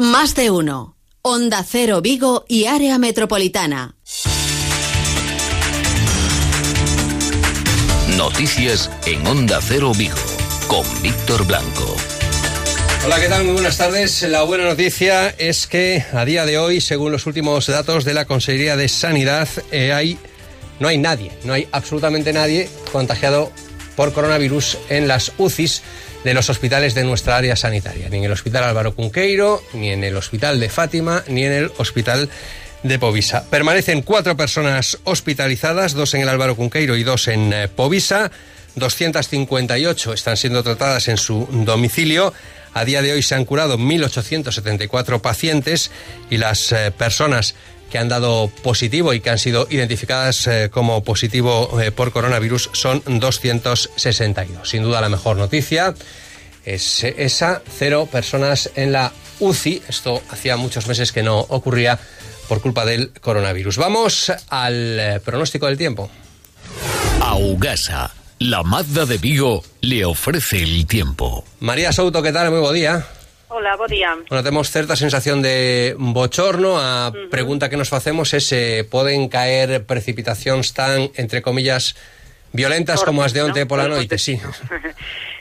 Más de uno. Onda Cero Vigo y área metropolitana. Noticias en Onda Cero Vigo con Víctor Blanco. Hola, ¿qué tal? Muy buenas tardes. La buena noticia es que a día de hoy, según los últimos datos de la Consejería de Sanidad, eh, hay, no hay nadie, no hay absolutamente nadie contagiado por coronavirus en las UCIs de los hospitales de nuestra área sanitaria, ni en el Hospital Álvaro Cunqueiro, ni en el Hospital de Fátima, ni en el Hospital de Povisa. Permanecen cuatro personas hospitalizadas, dos en el Álvaro Cunqueiro y dos en eh, Povisa. 258 están siendo tratadas en su domicilio. A día de hoy se han curado 1.874 pacientes y las eh, personas que han dado positivo y que han sido identificadas eh, como positivo eh, por coronavirus son 262. Sin duda la mejor noticia es esa, cero personas en la UCI. Esto hacía muchos meses que no ocurría por culpa del coronavirus. Vamos al eh, pronóstico del tiempo. Augasa, la Mazda de Vigo, le ofrece el tiempo. María Souto, ¿qué tal? Muy buen día. Hola, bo día. Bueno, temos certa sensación de bochorno. A uh -huh. pregunta que nos facemos é se poden caer precipitacións tan, entre comillas, violentas Corte, como as de onte ¿no? pola noite, sí.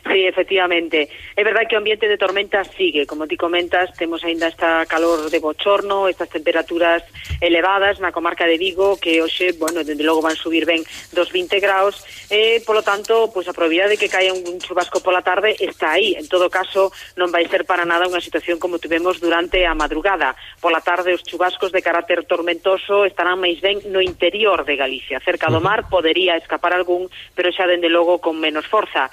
Sí, efectivamente. É verdade que o ambiente de tormenta sigue. Como ti comentas, temos aínda esta calor de bochorno, estas temperaturas elevadas na comarca de Vigo, que hoxe, bueno, dende logo van subir ben dos 20 graus, e, polo tanto, pois a probabilidade de que caia un chubasco pola tarde está aí. En todo caso, non vai ser para nada unha situación como tivemos durante a madrugada. Pola tarde, os chubascos de carácter tormentoso estarán máis ben no interior de Galicia. Cerca do mar podería escapar algún, pero xa dende logo con menos forza.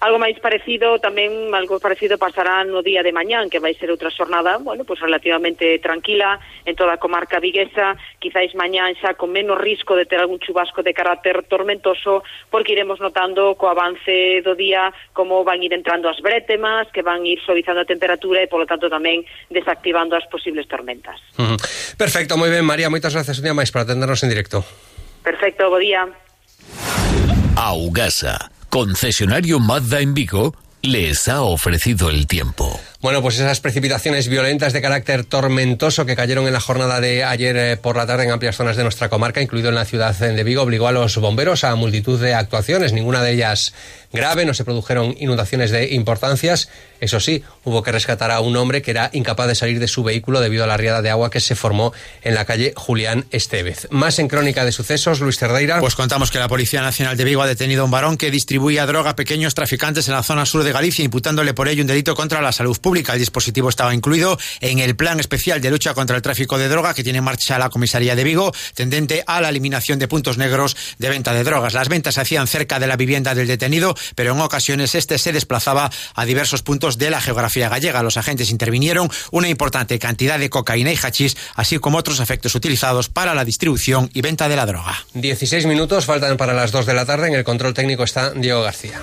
Algo máis parecido tamén, algo parecido pasará no día de mañán, que vai ser outra xornada, bueno, pues relativamente tranquila en toda a comarca viguesa, quizáis mañán xa con menos risco de ter algún chubasco de carácter tormentoso, porque iremos notando co avance do día como van ir entrando as brétemas, que van ir suavizando a temperatura e polo tanto tamén desactivando as posibles tormentas. Uh -huh. Perfecto, moi ben, María, moitas gracias un día máis para atendernos en directo. Perfecto, bo día. Augasa concesionario Mazda en Vigo les ha ofrecido el tiempo. Bueno, pues esas precipitaciones violentas de carácter tormentoso que cayeron en la jornada de ayer eh, por la tarde en amplias zonas de nuestra comarca, incluido en la ciudad de Vigo, obligó a los bomberos a multitud de actuaciones, ninguna de ellas grave, no se produjeron inundaciones de importancias. Eso sí, hubo que rescatar a un hombre que era incapaz de salir de su vehículo debido a la riada de agua que se formó en la calle Julián Estevez. Más en crónica de sucesos, Luis Cerdeira. Pues contamos que la Policía Nacional de Vigo ha detenido a un varón que distribuía droga a pequeños traficantes en la zona sur de Galicia, imputándole por ello un delito contra la salud pública. El dispositivo estaba incluido en el plan especial de lucha contra el tráfico de droga que tiene en marcha la comisaría de Vigo, tendente a la eliminación de puntos negros de venta de drogas. Las ventas se hacían cerca de la vivienda del detenido, pero en ocasiones este se desplazaba a diversos puntos de la geografía gallega. Los agentes intervinieron una importante cantidad de cocaína y hachís, así como otros efectos utilizados para la distribución y venta de la droga. 16 minutos faltan para las 2 de la tarde. En el control técnico está Diego García.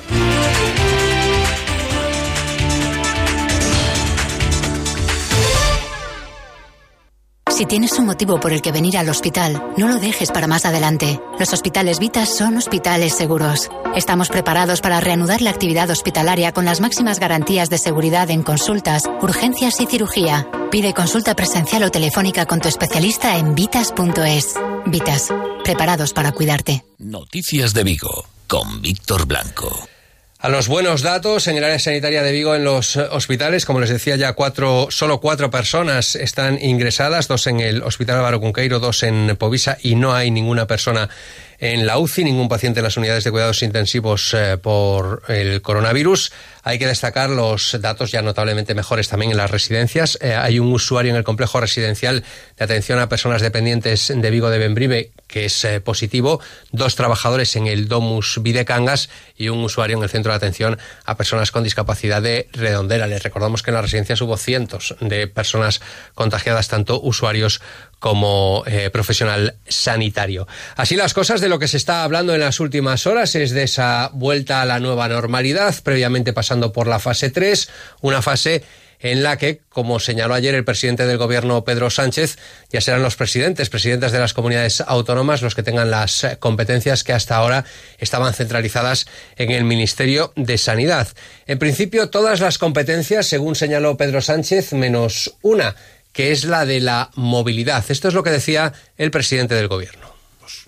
Si tienes un motivo por el que venir al hospital, no lo dejes para más adelante. Los hospitales Vitas son hospitales seguros. Estamos preparados para reanudar la actividad hospitalaria con las máximas garantías de seguridad en consultas, urgencias y cirugía. Pide consulta presencial o telefónica con tu especialista en vitas.es. Vitas, preparados para cuidarte. Noticias de Vigo con Víctor Blanco. A los buenos datos en el área sanitaria de Vigo en los hospitales, como les decía ya, cuatro, solo cuatro personas están ingresadas, dos en el Hospital Álvaro Cunqueiro, dos en Povisa y no hay ninguna persona en la UCI, ningún paciente en las unidades de cuidados intensivos eh, por el coronavirus. Hay que destacar los datos ya notablemente mejores también en las residencias. Eh, hay un usuario en el complejo residencial de atención a personas dependientes de Vigo de Benbrive que es eh, positivo, dos trabajadores en el Domus Videcangas y un usuario en el centro de atención a personas con discapacidad de redondera. Les recordamos que en las residencias hubo cientos de personas contagiadas, tanto usuarios como eh, profesional sanitario. Así las cosas de lo que se está hablando en las últimas horas es de esa vuelta a la nueva normalidad, previamente pasando por la fase 3, una fase en la que, como señaló ayer el presidente del gobierno Pedro Sánchez, ya serán los presidentes, presidentes de las comunidades autónomas los que tengan las competencias que hasta ahora estaban centralizadas en el Ministerio de Sanidad. En principio, todas las competencias, según señaló Pedro Sánchez, menos una, que es la de la movilidad. Esto es lo que decía el presidente del gobierno.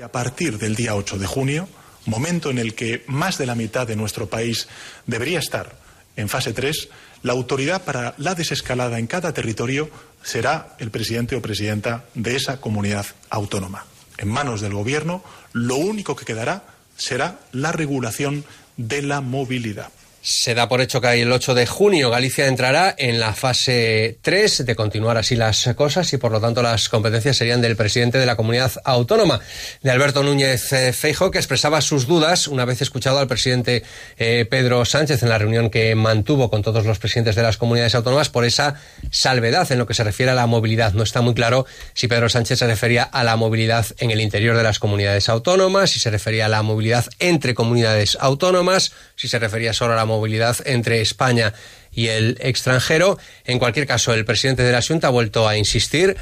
A partir del día 8 de junio, momento en el que más de la mitad de nuestro país debería estar en fase 3, la autoridad para la desescalada en cada territorio será el presidente o presidenta de esa comunidad autónoma. En manos del Gobierno, lo único que quedará será la regulación de la movilidad. Se da por hecho que el 8 de junio Galicia entrará en la fase 3 de continuar así las cosas y por lo tanto las competencias serían del presidente de la comunidad autónoma, de Alberto Núñez eh, Feijo, que expresaba sus dudas una vez escuchado al presidente eh, Pedro Sánchez en la reunión que mantuvo con todos los presidentes de las comunidades autónomas por esa salvedad en lo que se refiere a la movilidad. No está muy claro si Pedro Sánchez se refería a la movilidad en el interior de las comunidades autónomas, si se refería a la movilidad entre comunidades autónomas, si se refería solo a la movilidad entre España y el extranjero. En cualquier caso, el presidente de la Junta ha vuelto a insistir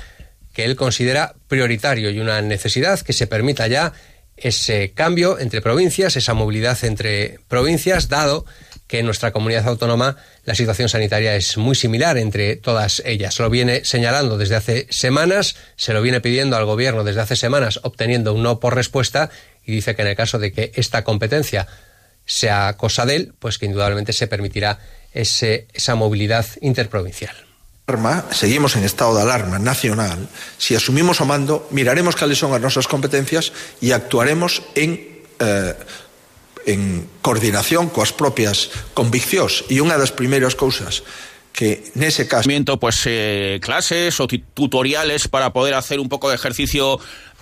que él considera prioritario y una necesidad que se permita ya ese cambio entre provincias, esa movilidad entre provincias, dado que en nuestra comunidad autónoma la situación sanitaria es muy similar entre todas ellas. Lo viene señalando desde hace semanas, se lo viene pidiendo al gobierno desde hace semanas, obteniendo un no por respuesta, y dice que en el caso de que esta competencia sea cosa de él, pues que indudablemente se permitirá ese, esa movilidad interprovincial. Seguimos en estado de alarma nacional. Si asumimos o mando, miraremos cuáles son as nosas competencias e actuaremos en eh, en coordinación coas propias conviccións e unha das primeiras cousas que nese caso pues eh, clases o tutoriales para poder hacer un poco de ejercicio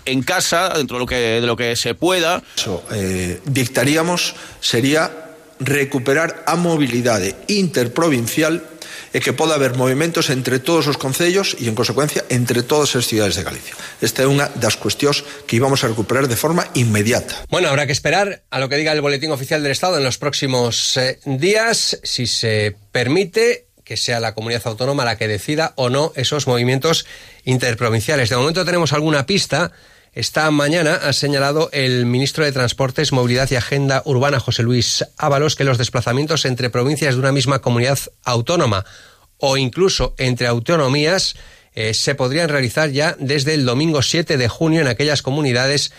en casa, dentro de lo que, de lo que se pueda. Eso, eh, dictaríamos sería recuperar a mobilidade interprovincial e que poda haber movimentos entre todos os concellos e, en consecuencia, entre todas as cidades de Galicia. Esta é unha das cuestións que íbamos a recuperar de forma inmediata. Bueno, habrá que esperar a lo que diga el Boletín Oficial del Estado en los próximos eh, días, si se permite que sea la comunidad autónoma la que decida o no esos movimientos interprovinciales. De momento tenemos alguna pista esta mañana ha señalado el ministro de Transportes, Movilidad y Agenda Urbana, José Luis Ábalos, que los desplazamientos entre provincias de una misma comunidad autónoma o incluso entre autonomías eh, se podrían realizar ya desde el domingo 7 de junio en aquellas comunidades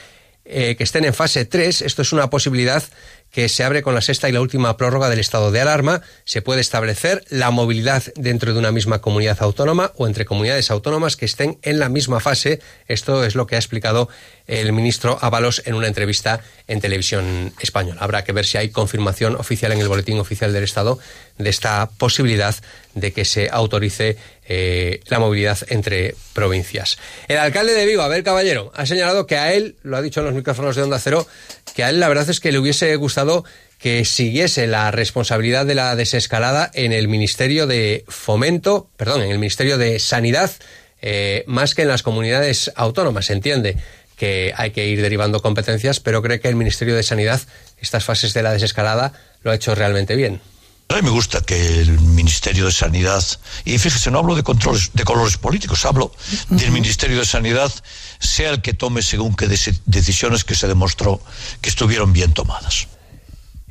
eh, que estén en fase 3. Esto es una posibilidad que se abre con la sexta y la última prórroga del estado de alarma. Se puede establecer la movilidad dentro de una misma comunidad autónoma o entre comunidades autónomas que estén en la misma fase. Esto es lo que ha explicado el ministro Ábalos en una entrevista en televisión española. Habrá que ver si hay confirmación oficial en el Boletín Oficial del Estado de esta posibilidad de que se autorice eh, la movilidad entre provincias. El alcalde de Vigo, Abel Caballero, ha señalado que a él, lo ha dicho en los micrófonos de Onda Cero, que a él la verdad es que le hubiese gustado que siguiese la responsabilidad de la desescalada en el Ministerio de Fomento, perdón, en el Ministerio de Sanidad, eh, más que en las comunidades autónomas, se entiende que hay que ir derivando competencias, pero cree que el Ministerio de Sanidad, estas fases de la desescalada, lo ha hecho realmente bien. A mí me gusta que el Ministerio de Sanidad, y fíjese, no hablo de controles, de colores políticos, hablo del Ministerio de Sanidad, sea el que tome según qué decisiones que se demostró que estuvieron bien tomadas.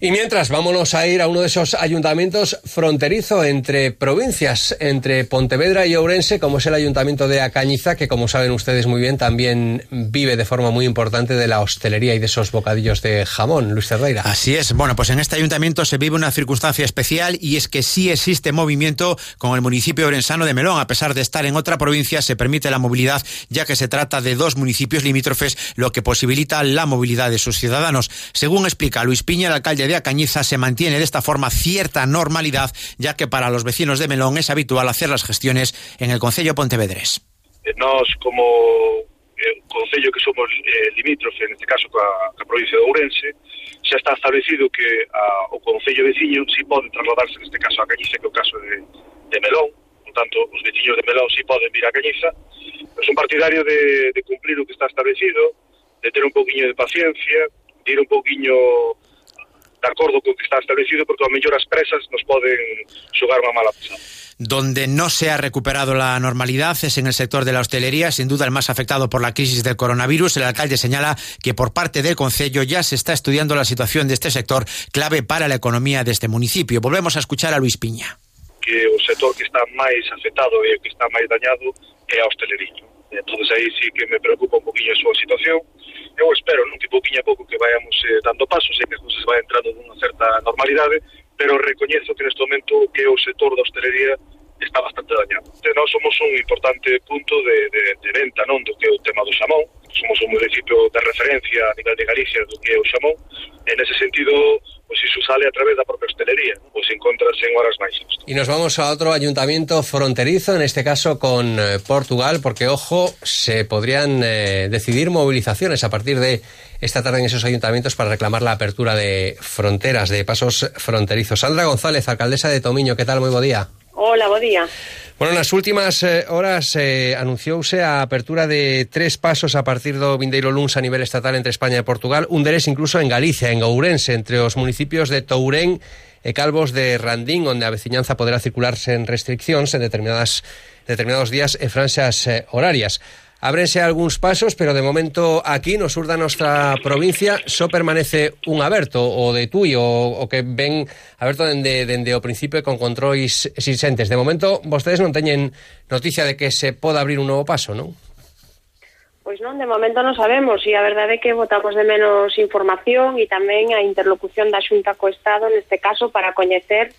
Y mientras, vámonos a ir a uno de esos ayuntamientos fronterizo entre provincias, entre Pontevedra y Ourense, como es el ayuntamiento de Acañiza, que como saben ustedes muy bien, también vive de forma muy importante de la hostelería y de esos bocadillos de jamón. Luis Cerdeira. Así es. Bueno, pues en este ayuntamiento se vive una circunstancia especial y es que sí existe movimiento con el municipio orensano de Melón. A pesar de estar en otra provincia, se permite la movilidad, ya que se trata de dos municipios limítrofes, lo que posibilita la movilidad de sus ciudadanos. Según explica Luis Piña, el alcalde de de Cañiza se mantiene de esta forma cierta normalidad, ya que para los vecinos de Melón es habitual hacer las gestiones en el Concello Pontevedrés. Nos, como eh, Concello que somos eh, limítrofe, en este caso coa, coa provincia de Ourense, xa está establecido que a, o Concello veciño si pode trasladarse, neste caso a Cañiza, que é o caso de, de Melón, por tanto, os veciños de Melón si poden vir a Cañiza, é un partidario de, de cumplir o que está establecido, de ter un poquinho de paciencia, de ir un poquinho de acordo co que está establecido porque ao mellor as presas nos poden xogar unha mala pasada. Donde no se ha recuperado la normalidad es en el sector de la hostelería, sin duda el más afectado por la crisis del coronavirus. El alcalde señala que por parte del Concello ya se está estudiando la situación de este sector, clave para la economía de este municipio. Volvemos a escuchar a Luis Piña. Que o sector que está máis afectado e que está máis dañado é a hostelería. Entonces aí sí que me preocupa un poquinho a súa situación. eu espero nun tipo poquinho a pouco que vayamos eh, dando pasos e que as cousas vai entrando dunha certa normalidade, pero recoñezo que neste momento que o sector da hostelería está bastante dañado. Nós somos un importante punto de, de, de venta non do que é o tema do xamón, somos un municipio de referencia a nivel de Galicia do que é o xamón, en ese sentido, pois iso sale a través da propia hostelería, pois encontras en horas máis. Y nos vamos a otro ayuntamiento fronterizo, en este caso con eh, Portugal, porque, ojo, se podrían eh, decidir movilizaciones a partir de esta tarde en esos ayuntamientos para reclamar la apertura de fronteras, de pasos fronterizos. Sandra González, alcaldesa de Tomiño, ¿qué tal? Muy buen día. Hola, bo día. Bueno, nas últimas eh, horas eh, anunciouse a apertura de tres pasos a partir do vindeiro luns a nivel estatal entre España e Portugal, un deles incluso en Galicia, en Ourense, entre os municipios de Tourén e Calvos de Randín, onde a veciñanza poderá circularse en restriccións en determinadas, determinados días e franxas eh, horarias. Abrense algúns pasos, pero de momento aquí no sur da nosa provincia só permanece un aberto o de Tui, o, o que ven aberto dende, dende o principio con controis existentes. De momento vostedes non teñen noticia de que se poda abrir un novo paso, non? Pois non, de momento non sabemos e a verdade é que votamos de menos información e tamén a interlocución da Xunta co Estado neste caso para coñecer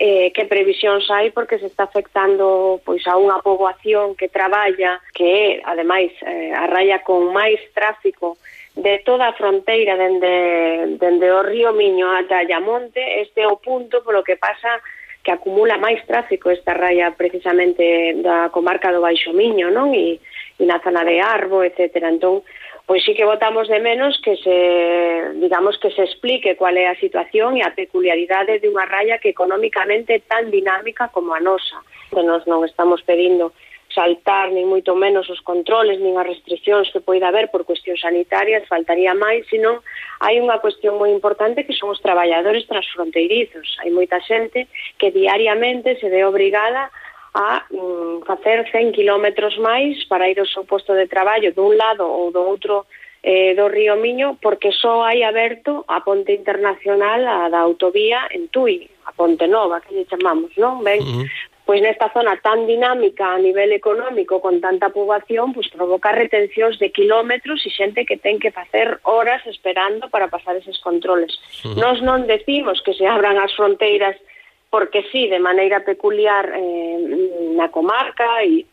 eh, que previsións hai porque se está afectando pois a unha poboación que traballa, que é, ademais, eh, a raya con máis tráfico de toda a fronteira dende, dende o río Miño ata Ayamonte, este é o punto polo que pasa que acumula máis tráfico esta raya precisamente da comarca do Baixo Miño, non? E, e na zona de Arbo, etcétera. Entón, pois sí que votamos de menos que se, digamos, que se explique cual é a situación e a peculiaridade de unha raya que económicamente é tan dinámica como a nosa. Que nos non estamos pedindo saltar nin moito menos os controles nin as restriccións que poida haber por cuestións sanitarias, faltaría máis, sino hai unha cuestión moi importante que son os traballadores transfronteirizos. Hai moita xente que diariamente se ve obrigada a mm, facer 100 kilómetros máis para ir ao seu posto de traballo dun lado ou do outro eh, do río Miño porque só hai aberto a ponte internacional a da autovía en Tui, a Ponte Nova, que lle chamamos, non? Ben, uh -huh. pois nesta zona tan dinámica a nivel económico con tanta poboación, pois provoca retencións de kilómetros e xente que ten que facer horas esperando para pasar eses controles. Uh -huh. Nos non decimos que se abran as fronteiras porque sí, de maneira peculiar eh, na comarca e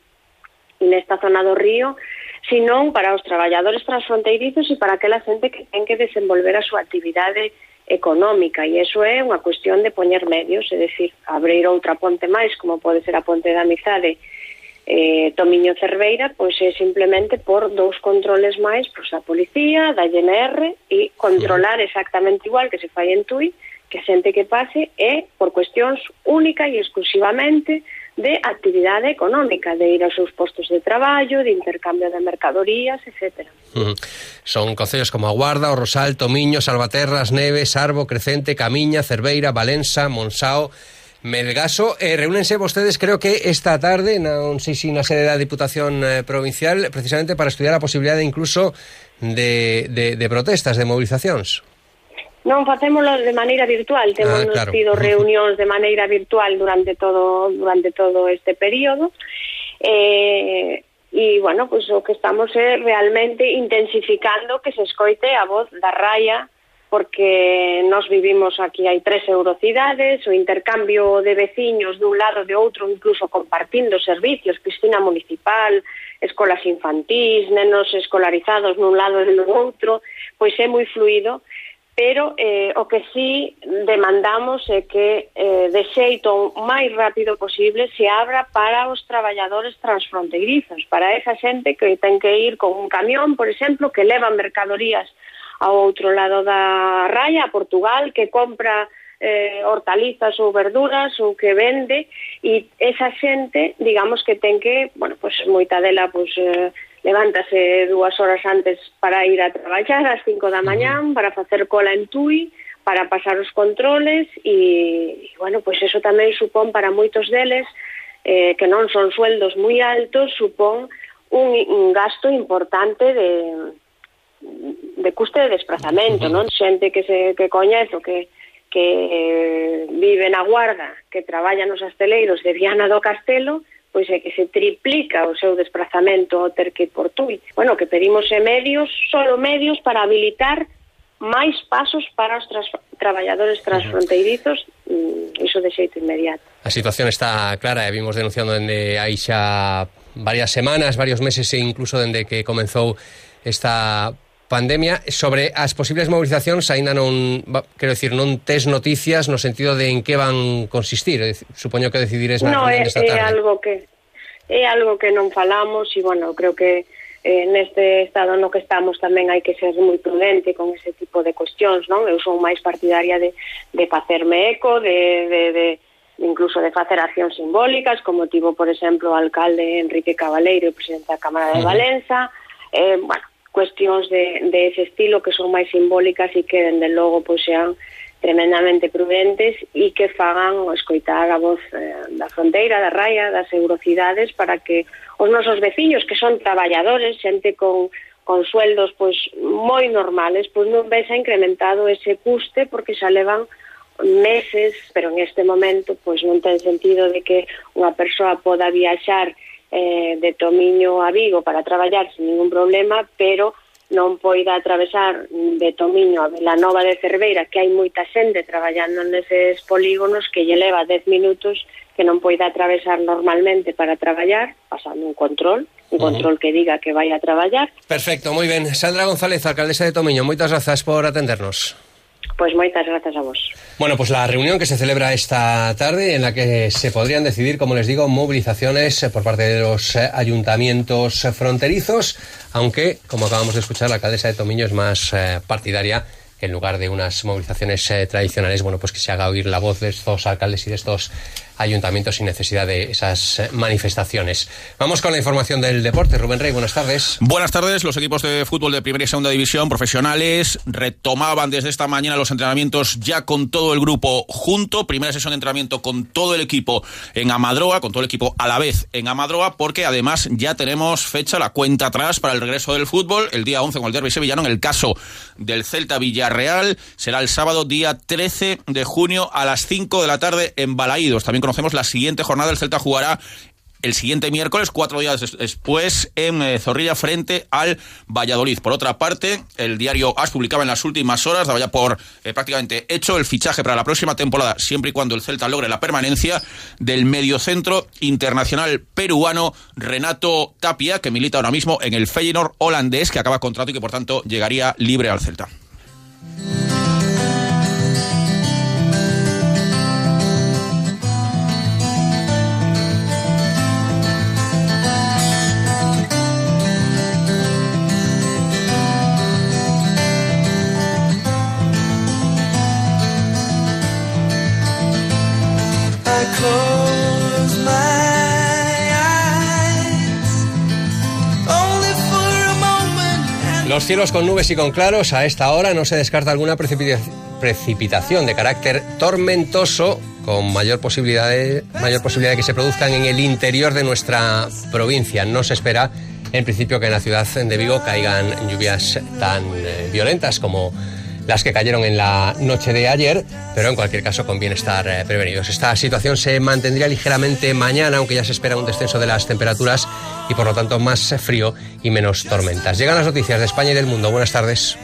nesta zona do río, senón para os traballadores transfronteirizos e para aquela xente que ten que desenvolver a súa actividade económica. E iso é unha cuestión de poñer medios, é dicir, abrir outra ponte máis, como pode ser a ponte da amizade eh, Tomiño Cerveira, pois é simplemente por dous controles máis pois, a policía, da INR e controlar exactamente igual que se fai en Tui, que a xente que pase é por cuestións única e exclusivamente de actividade económica, de ir aos seus postos de traballo, de intercambio de mercadorías, etc. Son concellos como Aguarda, O Rosal, Tomiño, Salvaterras, Neves, Arbo, Crecente, Camiña, Cerveira, Valença, Monsao, Melgaso. Eh, reúnense vostedes creo que esta tarde non sei se na sede da Diputación eh, Provincial precisamente para estudiar a posibilidade incluso de, de, de protestas, de movilizacións. Non facémolo de maneira virtual, temos ah, claro. tido reunións de maneira virtual durante todo durante todo este período. Eh, e, bueno, pues, o que estamos é realmente intensificando que se escoite a voz da raya porque nós vivimos aquí hai tres eurocidades, o intercambio de veciños dun lado de outro, incluso compartindo servicios, piscina municipal, escolas infantís, nenos escolarizados nun lado e no outro, pois é moi fluido pero eh, o que sí demandamos é que eh, de xeito o máis rápido posible se abra para os traballadores transfronteirizos, para esa xente que ten que ir con un camión, por exemplo, que leva mercadorías ao outro lado da raya, a Portugal, que compra eh, hortalizas ou verduras ou que vende e esa xente, digamos que ten que, bueno, pues moita dela pues eh, levántase dúas horas antes para ir a traballar ás cinco da mañán, para facer cola en Tui, para pasar os controles e, e bueno, pois eso tamén supón para moitos deles eh, que non son sueldos moi altos, supón un, un gasto importante de de custe de desplazamento, non? Xente que se que coñezo que que eh, vive na Guarda, que traballa nos asteleiros de Viana do Castelo, pois é eh, que se triplica o seu desplazamento ao ter que ir por Tui. Bueno, que pedimos medios, solo medios para habilitar máis pasos para os trans, traballadores transfronteirizos mm, iso de xeito inmediato. A situación está clara e vimos denunciando dende aí xa varias semanas, varios meses e incluso dende que comenzou esta pandemia sobre as posibles movilizacións aínda non, quero dicir, non tes noticias no sentido de en que van consistir, supoño que decidires na no, é, esta tarde. é algo que é algo que non falamos e bueno, creo que eh, neste estado no que estamos tamén hai que ser moi prudente con ese tipo de cuestións, non? Eu son máis partidaria de, de facerme eco, de, de, de incluso de facer accións simbólicas, como tivo, por exemplo, o alcalde Enrique Cabaleiro, presidente da Cámara de Valenza. eh, bueno, cuestións de, de ese estilo que son máis simbólicas e que, dende logo, pois sean tremendamente prudentes e que fagan o escoitar a voz eh, da fronteira, da raia, das eurocidades para que os nosos veciños que son traballadores, xente con con sueldos pois moi normales, pois non vexa incrementado ese custe porque xa levan meses, pero en este momento pois non ten sentido de que unha persoa poda viaxar eh, de Tomiño a Vigo para traballar sin ningún problema, pero non poida atravesar de Tomiño a Velanova de Cerveira, que hai moita xente traballando neses polígonos que lle leva 10 minutos que non poida atravesar normalmente para traballar, pasando un control, un control uh -huh. que diga que vai a traballar. Perfecto, moi ben. Sandra González, alcaldesa de Tomiño, moitas grazas por atendernos. Pois moitas grazas a vos. Bueno, pues la reunión que se celebra esta tarde en la que se podrían decidir, como les digo, movilizaciones por parte de los eh, ayuntamientos fronterizos, aunque, como acabamos de escuchar, la alcaldesa de Tomiño es más eh, partidaria en lugar de unas movilizaciones eh, tradicionales, bueno, pues que se haga oír la voz de estos alcaldes y de estos ayuntamientos sin necesidad de esas eh, manifestaciones. Vamos con la información del deporte. Rubén Rey, buenas tardes. Buenas tardes. Los equipos de fútbol de primera y segunda división profesionales retomaban desde esta mañana los entrenamientos ya con todo el grupo junto. Primera sesión de entrenamiento con todo el equipo en Amadroa, con todo el equipo a la vez en Amadroa, porque además ya tenemos fecha, la cuenta atrás para el regreso del fútbol, el día 11 con el derby sevillano. En el caso del Celta Villarreal, será el sábado día 13 de junio a las 5 de la tarde en Balaídos. También conocemos la siguiente jornada. El Celta jugará el siguiente miércoles, cuatro días después, en eh, Zorrilla frente al Valladolid. Por otra parte, el diario AS publicaba en las últimas horas, daba ya por eh, prácticamente hecho el fichaje para la próxima temporada, siempre y cuando el Celta logre la permanencia del mediocentro internacional peruano Renato Tapia, que milita ahora mismo en el Feyenoord holandés, que acaba contrato y que por tanto llegaría libre al Celta. Mm-hmm. Los cielos con nubes y con claros, a esta hora no se descarta alguna precipitación de carácter tormentoso con mayor posibilidad, de, mayor posibilidad de que se produzcan en el interior de nuestra provincia. No se espera, en principio, que en la ciudad de Vigo caigan lluvias tan eh, violentas como las que cayeron en la noche de ayer, pero en cualquier caso conviene estar eh, prevenidos. Esta situación se mantendría ligeramente mañana, aunque ya se espera un descenso de las temperaturas y por lo tanto más frío y menos tormentas. Llegan las noticias de España y del mundo. Buenas tardes.